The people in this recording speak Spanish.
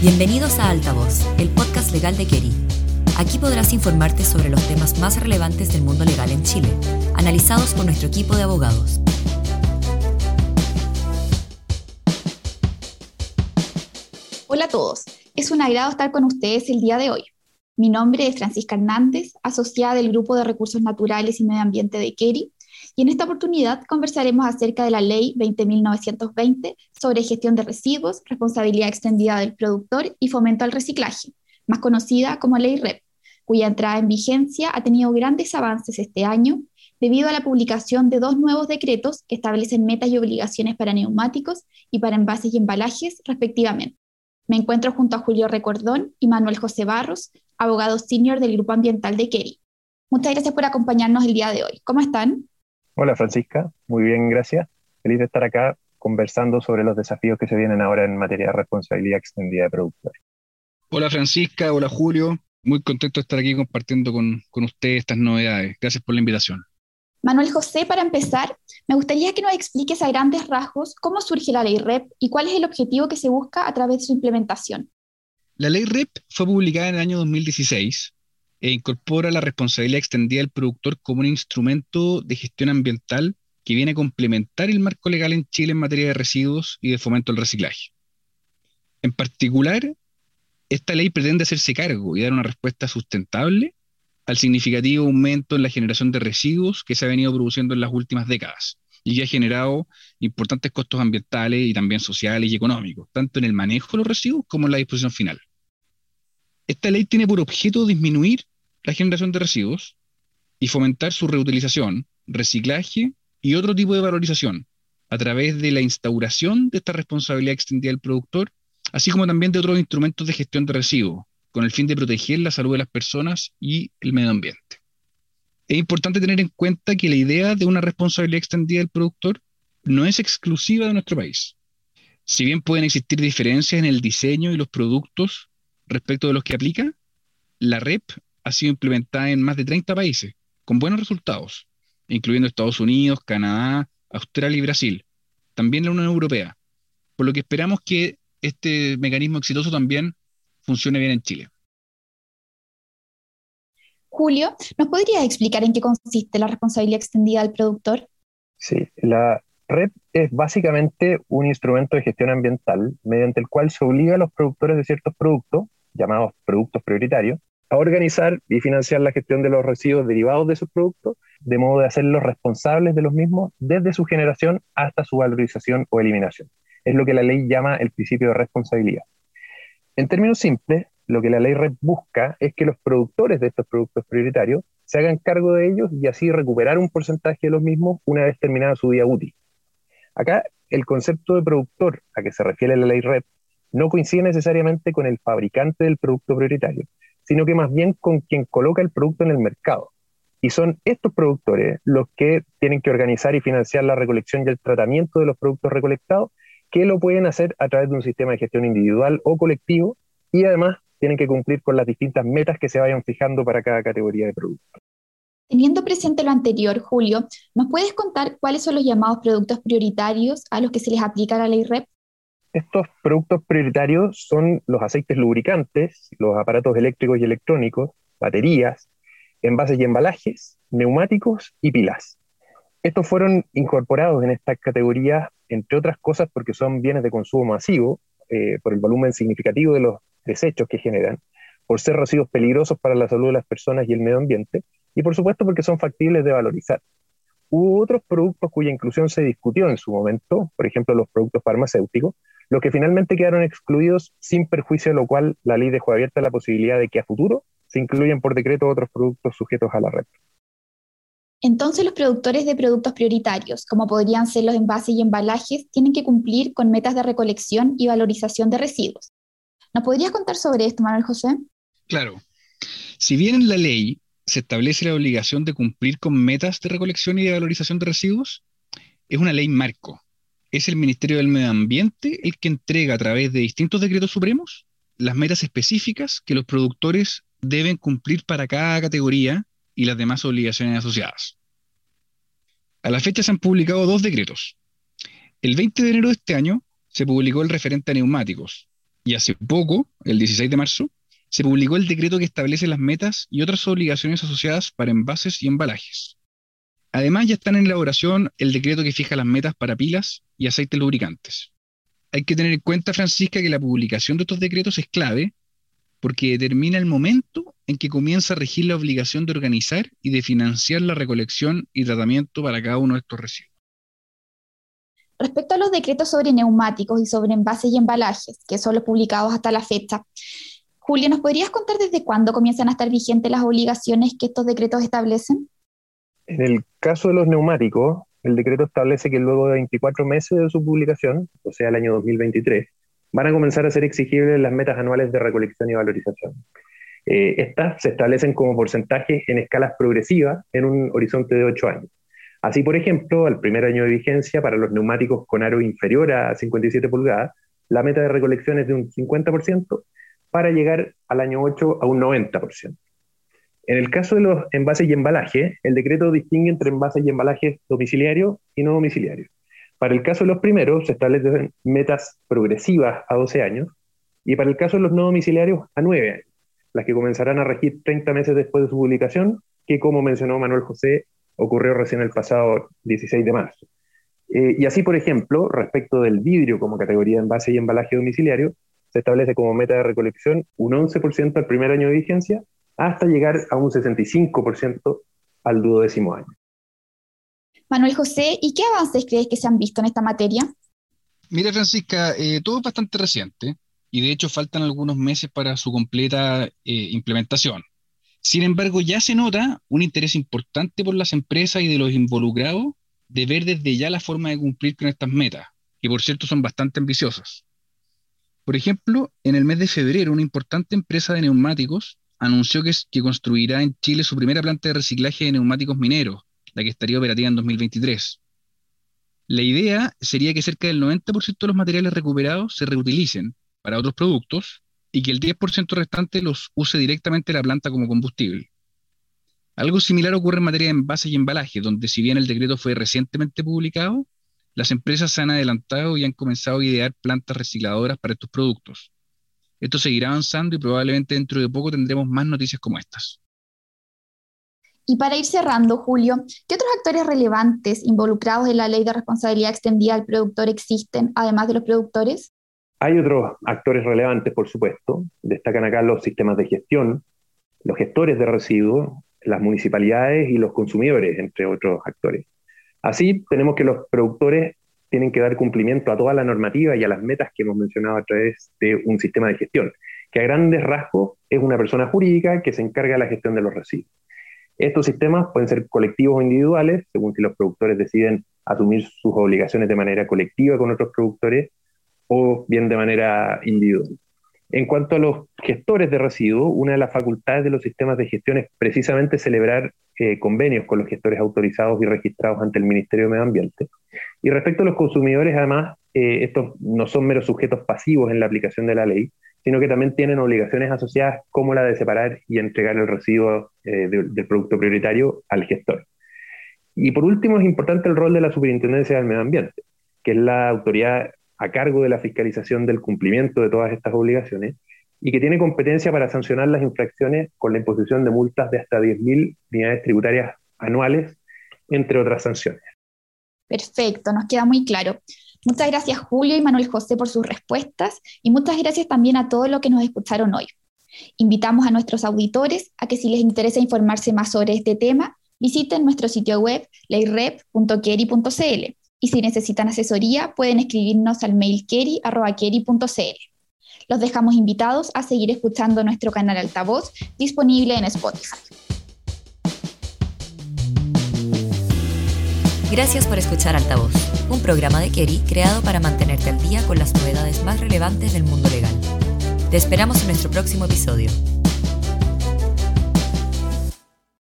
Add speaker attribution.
Speaker 1: Bienvenidos a Altavoz, el podcast legal de Keri. Aquí podrás informarte sobre los temas más relevantes del mundo legal en Chile, analizados por nuestro equipo de abogados.
Speaker 2: Hola a todos, es un agrado estar con ustedes el día de hoy. Mi nombre es Francisca Hernández, asociada del Grupo de Recursos Naturales y Medio Ambiente de Keri, y en esta oportunidad conversaremos acerca de la Ley 20.920 sobre gestión de residuos, responsabilidad extendida del productor y fomento al reciclaje, más conocida como Ley REP, cuya entrada en vigencia ha tenido grandes avances este año debido a la publicación de dos nuevos decretos que establecen metas y obligaciones para neumáticos y para envases y embalajes, respectivamente. Me encuentro junto a Julio Recordón y Manuel José Barros, abogados senior del Grupo Ambiental de Kerry. Muchas gracias por acompañarnos el día de hoy. ¿Cómo están?
Speaker 3: Hola Francisca, muy bien, gracias. Feliz de estar acá conversando sobre los desafíos que se vienen ahora en materia de responsabilidad extendida de productores.
Speaker 4: Hola Francisca, hola Julio, muy contento de estar aquí compartiendo con, con ustedes estas novedades. Gracias por la invitación.
Speaker 2: Manuel José, para empezar, me gustaría que nos expliques a grandes rasgos cómo surge la ley REP y cuál es el objetivo que se busca a través de su implementación.
Speaker 4: La ley REP fue publicada en el año 2016 e incorpora la responsabilidad extendida del productor como un instrumento de gestión ambiental que viene a complementar el marco legal en Chile en materia de residuos y de fomento al reciclaje. En particular, esta ley pretende hacerse cargo y dar una respuesta sustentable al significativo aumento en la generación de residuos que se ha venido produciendo en las últimas décadas y que ha generado importantes costos ambientales y también sociales y económicos, tanto en el manejo de los residuos como en la disposición final. Esta ley tiene por objeto disminuir la generación de residuos y fomentar su reutilización, reciclaje y otro tipo de valorización a través de la instauración de esta responsabilidad extendida del productor, así como también de otros instrumentos de gestión de residuos, con el fin de proteger la salud de las personas y el medio ambiente. Es importante tener en cuenta que la idea de una responsabilidad extendida del productor no es exclusiva de nuestro país. Si bien pueden existir diferencias en el diseño y los productos respecto de los que aplica, la REP ha sido implementada en más de 30 países, con buenos resultados, incluyendo Estados Unidos, Canadá, Australia y Brasil, también la Unión Europea, por lo que esperamos que este mecanismo exitoso también funcione bien en Chile.
Speaker 2: Julio, ¿nos podrías explicar en qué consiste la responsabilidad extendida del productor?
Speaker 3: Sí, la REP es básicamente un instrumento de gestión ambiental mediante el cual se obliga a los productores de ciertos productos llamados productos prioritarios, a organizar y financiar la gestión de los residuos derivados de esos productos, de modo de hacerlos responsables de los mismos desde su generación hasta su valorización o eliminación. Es lo que la ley llama el principio de responsabilidad. En términos simples, lo que la ley busca es que los productores de estos productos prioritarios se hagan cargo de ellos y así recuperar un porcentaje de los mismos una vez terminada su día útil. Acá, el concepto de productor a que se refiere la ley REP no coincide necesariamente con el fabricante del producto prioritario, sino que más bien con quien coloca el producto en el mercado. Y son estos productores los que tienen que organizar y financiar la recolección y el tratamiento de los productos recolectados, que lo pueden hacer a través de un sistema de gestión individual o colectivo, y además tienen que cumplir con las distintas metas que se vayan fijando para cada categoría de producto.
Speaker 2: Teniendo presente lo anterior, Julio, ¿nos puedes contar cuáles son los llamados productos prioritarios a los que se les aplica la ley REP?
Speaker 3: Estos productos prioritarios son los aceites lubricantes, los aparatos eléctricos y electrónicos, baterías, envases y embalajes, neumáticos y pilas. Estos fueron incorporados en esta categoría, entre otras cosas, porque son bienes de consumo masivo, eh, por el volumen significativo de los desechos que generan, por ser residuos peligrosos para la salud de las personas y el medio ambiente, y por supuesto porque son factibles de valorizar. Hubo otros productos cuya inclusión se discutió en su momento, por ejemplo los productos farmacéuticos, los que finalmente quedaron excluidos sin perjuicio de lo cual la ley dejó abierta la posibilidad de que a futuro se incluyan por decreto otros productos sujetos a la red.
Speaker 2: Entonces los productores de productos prioritarios, como podrían ser los envases y embalajes, tienen que cumplir con metas de recolección y valorización de residuos. ¿Nos podrías contar sobre esto, Manuel José?
Speaker 4: Claro. Si bien en la ley se establece la obligación de cumplir con metas de recolección y de valorización de residuos, es una ley marco es el Ministerio del Medio Ambiente el que entrega a través de distintos decretos supremos las metas específicas que los productores deben cumplir para cada categoría y las demás obligaciones asociadas. A la fecha se han publicado dos decretos. El 20 de enero de este año se publicó el referente a neumáticos, Y hace poco, el 16 de marzo, se publicó el decreto que establece las metas y otras obligaciones asociadas para envases y embalajes. Además, ya están en elaboración el decreto que fija las metas para pilas y aceites lubricantes. Hay que tener en cuenta, Francisca, que la publicación de estos decretos es clave porque determina el momento en que comienza a regir la obligación de organizar y de financiar la recolección y tratamiento para cada uno de estos residuos.
Speaker 2: Respecto a los decretos sobre neumáticos y sobre envases y embalajes, que son los publicados hasta la fecha, Julio, ¿nos podrías contar desde cuándo comienzan a estar vigentes las obligaciones que estos decretos establecen?
Speaker 3: En el caso de los neumáticos, el decreto establece que luego de 24 meses de su publicación, o sea, el año 2023, van a comenzar a ser exigibles las metas anuales de recolección y valorización. Eh, estas se establecen como porcentajes en escalas progresivas en un horizonte de 8 años. Así, por ejemplo, al primer año de vigencia, para los neumáticos con aro inferior a 57 pulgadas, la meta de recolección es de un 50% para llegar al año 8 a un 90%. En el caso de los envases y embalajes, el decreto distingue entre envases y embalajes domiciliarios y no domiciliarios. Para el caso de los primeros, se establecen metas progresivas a 12 años y para el caso de los no domiciliarios a 9 años, las que comenzarán a regir 30 meses después de su publicación, que como mencionó Manuel José, ocurrió recién el pasado 16 de marzo. Eh, y así, por ejemplo, respecto del vidrio como categoría de envase y embalaje domiciliario, se establece como meta de recolección un 11% al primer año de vigencia hasta llegar a un 65% al duodécimo año.
Speaker 2: Manuel José, ¿y qué avances crees que se han visto en esta materia?
Speaker 4: Mira, Francisca, eh, todo es bastante reciente y de hecho faltan algunos meses para su completa eh, implementación. Sin embargo, ya se nota un interés importante por las empresas y de los involucrados de ver desde ya la forma de cumplir con estas metas, que por cierto son bastante ambiciosas. Por ejemplo, en el mes de febrero, una importante empresa de neumáticos anunció que, construirá en Chile su primera planta de reciclaje de neumáticos mineros, la que estaría operativa en 2023. La idea sería que cerca del 90% de los materiales recuperados se reutilicen para otros productos y que el 10% restante los use directamente la planta como combustible. Algo similar ocurre en materia de envases y embalajes, donde si bien el decreto fue recientemente publicado, las empresas se han adelantado y han comenzado a idear plantas recicladoras para estos productos. Esto seguirá avanzando y probablemente dentro de poco tendremos más noticias como estas.
Speaker 2: Y para ir cerrando, Julio, ¿qué otros actores relevantes involucrados en la ley de responsabilidad extendida al productor existen, además de los productores?
Speaker 3: Hay otros actores relevantes, por supuesto. Destacan acá los sistemas de gestión, los gestores de residuos, las municipalidades y los consumidores, entre otros actores. Así, tenemos que los productores tienen que dar cumplimiento a toda la normativa y a las metas que hemos mencionado a través de un sistema de gestión, que a grandes rasgos es una persona jurídica que se encarga de la gestión de los residuos. Estos sistemas pueden ser colectivos o individuales, según si los productores deciden asumir sus obligaciones de manera colectiva con otros productores o bien de manera individual. En cuanto a los gestores de residuos, una de las facultades de los sistemas de gestión es precisamente celebrar eh, convenios con los gestores autorizados y registrados ante el Ministerio de Medio Ambiente. Y respecto a los consumidores, además, eh, estos no son meros sujetos pasivos en la aplicación de la ley, sino que también tienen obligaciones asociadas como la de separar y entregar el residuo eh, del producto prioritario al gestor. Y por último, es importante el rol de la Superintendencia del Medio Ambiente, que es la autoridad a cargo de la fiscalización del cumplimiento de todas estas obligaciones y que tiene competencia para sancionar las infracciones con la imposición de multas de hasta 10.000 unidades tributarias anuales, entre otras sanciones.
Speaker 2: Perfecto, nos queda muy claro. Muchas gracias Julio y Manuel José por sus respuestas y muchas gracias también a todos los que nos escucharon hoy. Invitamos a nuestros auditores a que si les interesa informarse más sobre este tema, visiten nuestro sitio web leirep.keri.cl y si necesitan asesoría pueden escribirnos al mail keri.keri.cl. Los dejamos invitados a seguir escuchando nuestro canal Altavoz disponible en Spotify.
Speaker 1: Gracias por escuchar Altavoz, un programa de Kerry creado para mantenerte al día con las novedades más relevantes del mundo legal. Te esperamos en nuestro próximo episodio.